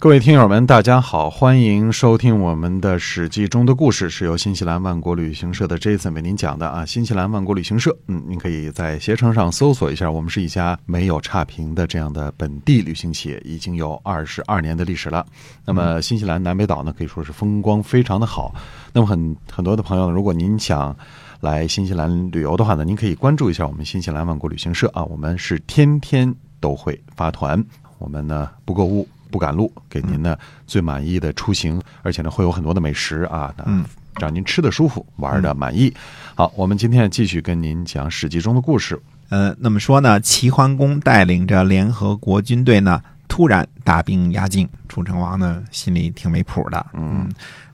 各位听友们，大家好，欢迎收听我们的《史记》中的故事，是由新西兰万国旅行社的 Jason 为您讲的啊。新西兰万国旅行社，嗯，您可以在携程上搜索一下，我们是一家没有差评的这样的本地旅行企业，已经有二十二年的历史了。那么新西兰南北岛呢，可以说是风光非常的好。那么很很多的朋友呢，如果您想来新西兰旅游的话呢，您可以关注一下我们新西兰万国旅行社啊，我们是天天都会发团，我们呢不购物。不赶路，给您呢最满意的出行，而且呢会有很多的美食啊，嗯，让您吃的舒服，玩的满意。好，我们今天继续跟您讲《史记》中的故事。呃，那么说呢，齐桓公带领着联合国军队呢，突然大兵压境，楚成王呢心里挺没谱的。嗯，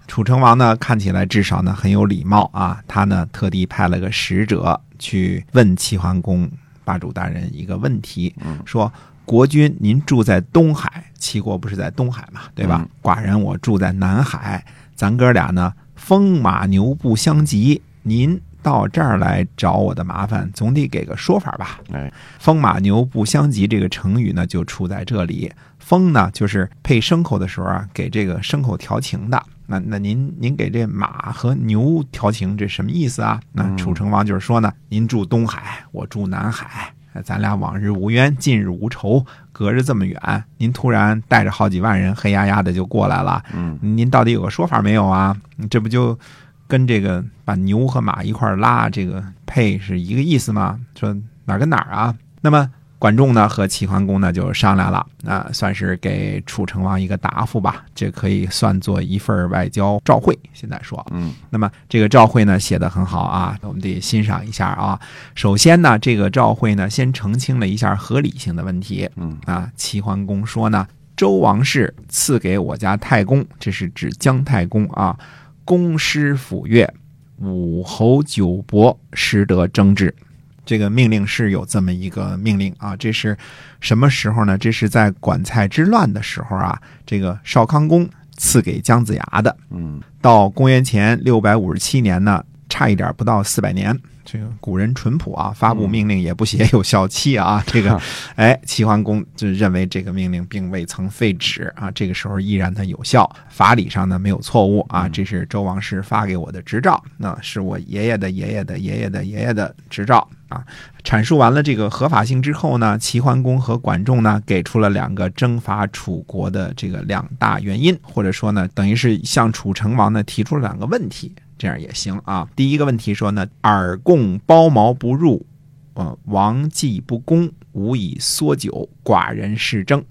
楚成王呢看起来至少呢很有礼貌啊，他呢特地派了个使者去问齐桓公霸主大人一个问题，说。国君，您住在东海，齐国不是在东海嘛，对吧？寡人我住在南海，咱哥俩呢，风马牛不相及。您到这儿来找我的麻烦，总得给个说法吧？哎，风马牛不相及这个成语呢，就出在这里。风呢，就是配牲口的时候啊，给这个牲口调情的。那那您您给这马和牛调情，这什么意思啊？那楚成王就是说呢，您住东海，我住南海。咱俩往日无冤，近日无仇，隔着这么远，您突然带着好几万人黑压压的就过来了，嗯，您到底有个说法没有啊？这不就跟这个把牛和马一块拉这个配是一个意思吗？说哪跟哪儿啊？那么。管仲呢和齐桓公呢就商量了，啊，算是给楚成王一个答复吧。这可以算作一份外交照会。现在说，嗯，那么这个照会呢写的很好啊，我们得欣赏一下啊。首先呢，这个照会呢先澄清了一下合理性的问题。嗯啊，齐桓公说呢，周王室赐给我家太公，这是指姜太公啊，公师府乐，武侯九伯，实得征之。这个命令是有这么一个命令啊，这是什么时候呢？这是在管蔡之乱的时候啊，这个少康公赐给姜子牙的。嗯，到公元前六百五十七年呢，差一点不到四百年。这个古人淳朴啊，发布命令也不写有效期啊。这个，哎，齐桓公就认为这个命令并未曾废止啊，这个时候依然的有效，法理上呢没有错误啊。这是周王室发给我的执照，那是我爷爷的爷爷的爷爷的爷爷的执照啊。阐述完了这个合法性之后呢，齐桓公和管仲呢给出了两个征伐楚国的这个两大原因，或者说呢，等于是向楚成王呢提出了两个问题。这样也行啊。第一个问题说呢，尔共包茅不入，呃，王祭不公，无以缩酒，寡人是征。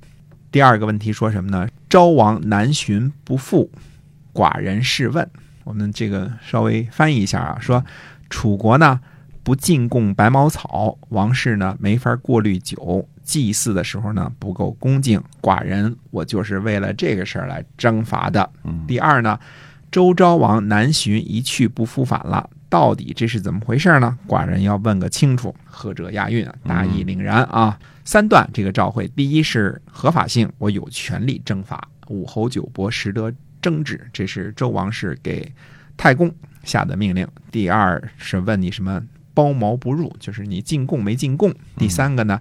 第二个问题说什么呢？昭王南巡不复，寡人是问。我们这个稍微翻译一下啊，说楚国呢不进贡白茅草，王室呢没法过滤酒，祭祀的时候呢不够恭敬，寡人我就是为了这个事儿来征伐的。第二呢。周昭王南巡一去不复返了，到底这是怎么回事呢？寡人要问个清楚。何者押韵啊？大义凛然啊！三段这个召会，第一是合法性，我有权利征伐。武侯九伯实得争执，这是周王室给太公下的命令。第二是问你什么包毛不入，就是你进贡没进贡。第三个呢，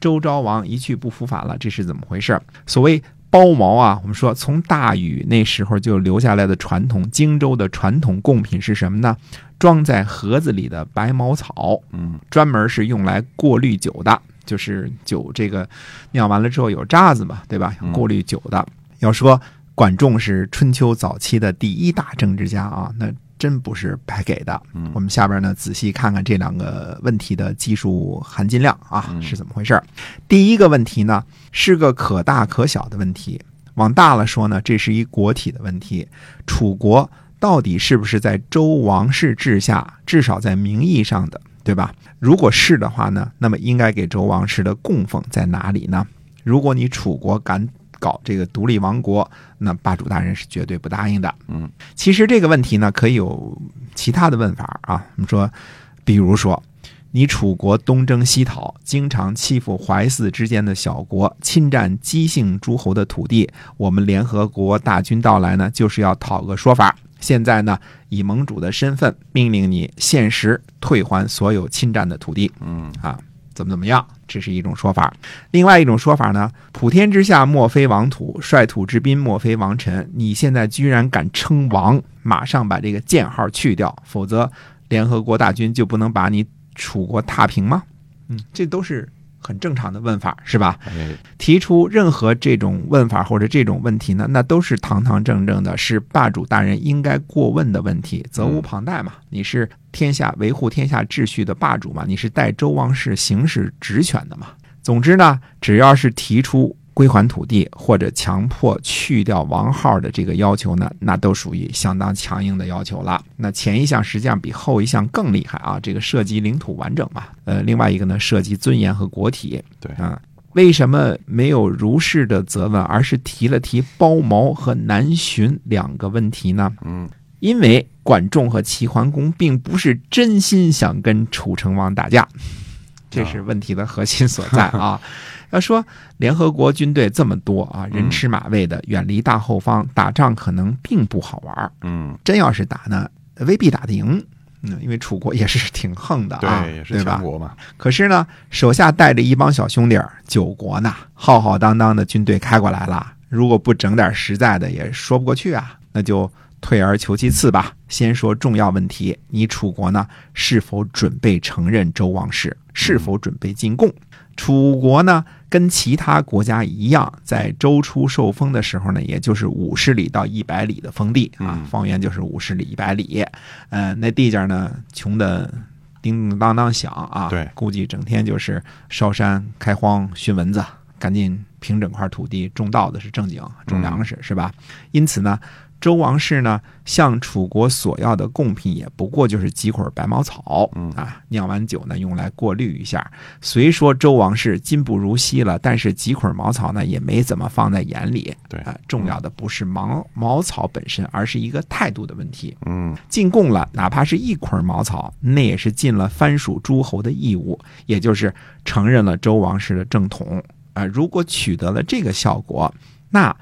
周昭王一去不复返了，这是怎么回事？所谓。包毛啊，我们说从大禹那时候就留下来的传统，荆州的传统贡品是什么呢？装在盒子里的白茅草，嗯，专门是用来过滤酒的，就是酒这个酿完了之后有渣子嘛，对吧？过滤酒的。要说管仲是春秋早期的第一大政治家啊，那。真不是白给的。嗯我们下边呢仔细看看这两个问题的技术含金量啊是怎么回事第一个问题呢是个可大可小的问题，往大了说呢，这是一国体的问题。楚国到底是不是在周王室治下，至少在名义上的，对吧？如果是的话呢，那么应该给周王室的供奉在哪里呢？如果你楚国敢。搞这个独立王国，那霸主大人是绝对不答应的。嗯，其实这个问题呢，可以有其他的问法啊。我们说，比如说，你楚国东征西讨，经常欺负淮泗之间的小国，侵占姬姓诸侯的土地。我们联合国大军到来呢，就是要讨个说法。现在呢，以盟主的身份命令你限时退还所有侵占的土地。嗯啊，怎么怎么样？这是一种说法。另外一种说法呢，普天之下莫非王土，率土之滨莫非王臣。你现在居然敢称王，马上把这个箭号去掉，否则联合国大军就不能把你楚国踏平吗？嗯，这都是很正常的问法，是吧？哎，提出任何这种问法或者这种问题呢，那都是堂堂正正的，是霸主大人应该过问的问题，责无旁贷嘛。你是天下维护天下秩序的霸主嘛，你是代周王室行使职权的嘛。总之呢，只要是提出归还土地或者强迫去掉王号的这个要求呢，那都属于相当强硬的要求了。那前一项实际上比后一项更厉害啊，这个涉及领土完整嘛。呃，另外一个呢，涉及尊严和国体。对啊，为什么没有如是的责问，而是提了提包茅和南巡两个问题呢？嗯，因为管仲和齐桓公并不是真心想跟楚成王打架，这是问题的核心所在啊。要说联合国军队这么多啊，人吃马喂的，远离大后方，打仗可能并不好玩。嗯，真要是打呢，未必打得赢。嗯，因为楚国也是挺横的啊，对，也是吧强？国嘛。可是呢，手下带着一帮小兄弟儿，九国呢，浩浩荡荡的军队开过来了，如果不整点实在的，也说不过去啊。那就退而求其次吧，先说重要问题：你楚国呢，是否准备承认周王室？是否准备进贡？楚国呢，跟其他国家一样，在周初受封的时候呢，也就是五十里到一百里的封地啊嗯，方圆就是五十里、一百里。呃，那地界呢，穷的叮叮当当响啊，对估计整天就是烧山、开荒、熏蚊子，赶紧平整块土地种稻子是正经，种粮食、是吧？因此呢，周王室呢向楚国索要的贡品也不过就是几捆白茅草，嗯啊，酿完酒呢用来过滤一下。虽说周王室今不如昔了，但是几捆茅草呢也没怎么放在眼里。对啊，重要的不是茅茅草本身，而是一个态度的问题。嗯进贡了，哪怕是一捆茅草，那也是尽了藩属诸侯的义务，也就是承认了周王室的正统啊、如果取得了这个效果，那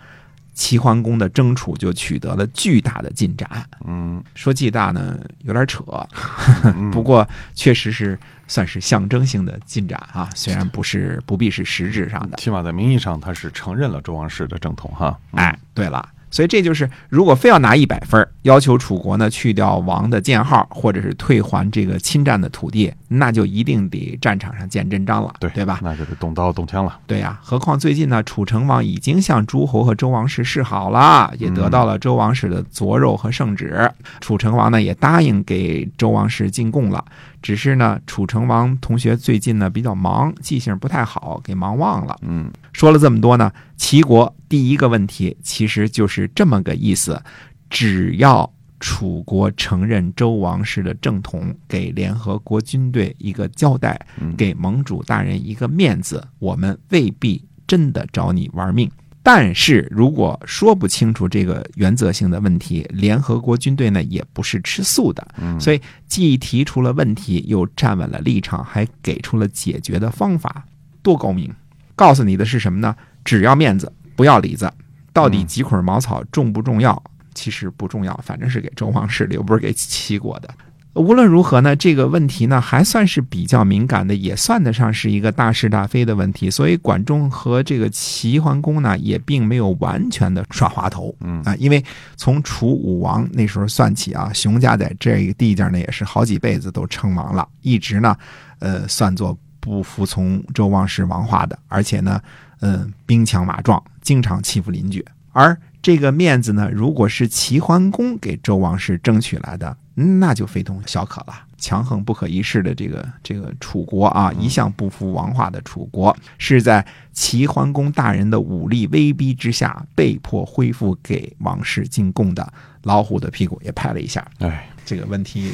齐桓公的争楚就取得了巨大的进展。嗯说巨大呢，有点扯，嗯，不过确实是算是象征性的进展啊，虽然不是不必是实质上的。起码在名义上他是承认了周王室的正统哈。嗯哎，对了，所以这就是如果非要拿一百分儿，要求楚国呢去掉王的建号，或者是退还这个侵占的土地，那就一定得战场上见真章了，对对吧？那就得动刀动枪了。对呀、何况最近呢，楚成王已经向诸侯和周王室示好了，也得到了周王室的佐肉和圣旨。楚成王呢也答应给周王室进贡了，只是呢，楚成王同学最近呢比较忙，记性不太好，给忙忘了。嗯说了这么多呢，齐国第一个问题其实就是这么个意思：只要楚国承认周王室的正统，给联合国军队一个交代，嗯，给盟主大人一个面子，我们未必真的找你玩命。但是如果说不清楚这个原则性的问题，联合国军队呢也不是吃素的，嗯所以既提出了问题，又站稳了立场，还给出了解决的方法，多高明！告诉你的是什么呢？只要面子，不要里子。到底嗯几捆茅草重不重要？其实不重要，反正是给周王室的，又不是给齐国的。无论如何呢，这个问题呢还算是比较敏感的，也算得上是一个大是大非的问题。所以管仲和这个齐桓公呢，也并没有完全的耍滑头。嗯啊，因为从楚武王那时候算起啊，熊家在这个地界呢也是好几辈子都称王了，一直呢，呃，算作不服从周王室王化的，而且呢，嗯、兵强马壮，经常欺负邻居。而这个面子呢，如果是齐桓公给周王室争取来的，那就非同小可了。强横不可一世的这个这个楚国啊，一向不服王化的楚国，是在齐桓公大人的武力威逼之下，被迫恢复给王室进贡的。老虎的屁股也拍了一下，哎，这个问题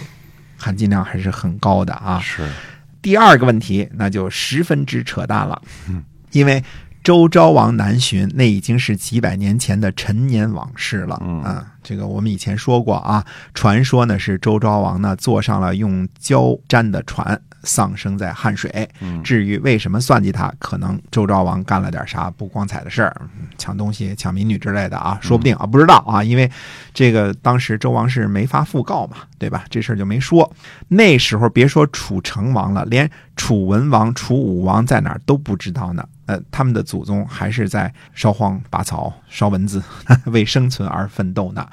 含金量还是很高的啊。是，第二个问题那就十分之扯淡了嗯，因为周昭王南巡，那已经是几百年前的陈年往事了。嗯啊，这个我们以前说过啊，传说呢是周昭王呢坐上了用胶粘的船，丧生在汉水。嗯至于为什么算计他，可能周昭王干了点啥不光彩的事儿，嗯抢东西、抢民女之类的啊，说不定啊，不知道啊，因为这个当时周王室没发讣告嘛，对吧？这事儿就没说。那时候别说楚成王了，连楚文王、楚武王在哪儿都不知道呢。呃，他们的祖宗还是在烧荒拔草、烧蚊子，为生存而奋斗呢。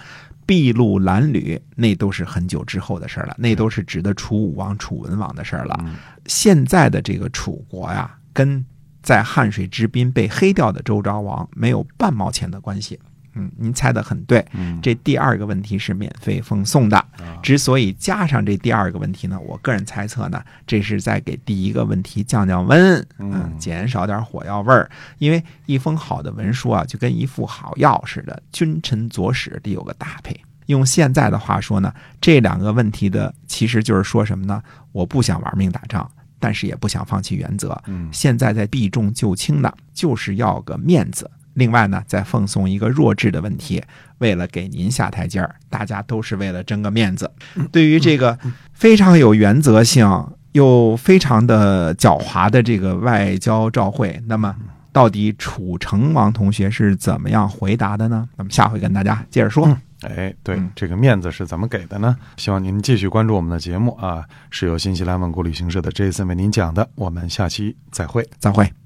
筚路蓝缕，那都是很久之后的事儿了，那都是指的楚武王、楚文王的事儿了。嗯现在的这个楚国呀，跟在汉水之滨被黑掉的周昭王没有半毛钱的关系。嗯，您猜的很对。嗯这第二个问题是免费奉送的。之所以加上这第二个问题呢，我个人猜测呢，这是在给第一个问题降降温，嗯减少点火药味儿。因为一封好的文书啊，就跟一副好药似的，君臣佐使得有个搭配。用现在的话说呢，这两个问题的其实就是说什么呢？我不想玩命打仗，但是也不想放弃原则。嗯现在在避重就轻的，就是要个面子。另外呢，再奉送一个弱智的问题，为了给您下台阶儿，大家都是为了争个面子。对于这个非常有原则性又非常的狡猾的这个外交照会，那么到底楚成王同学是怎么样回答的呢？那么下回跟大家接着说。哎，对嗯，这个面子是怎么给的呢？希望您继续关注我们的节目啊，是由新西兰万国旅行社的 Jason 为您讲的。我们下期再会。再会。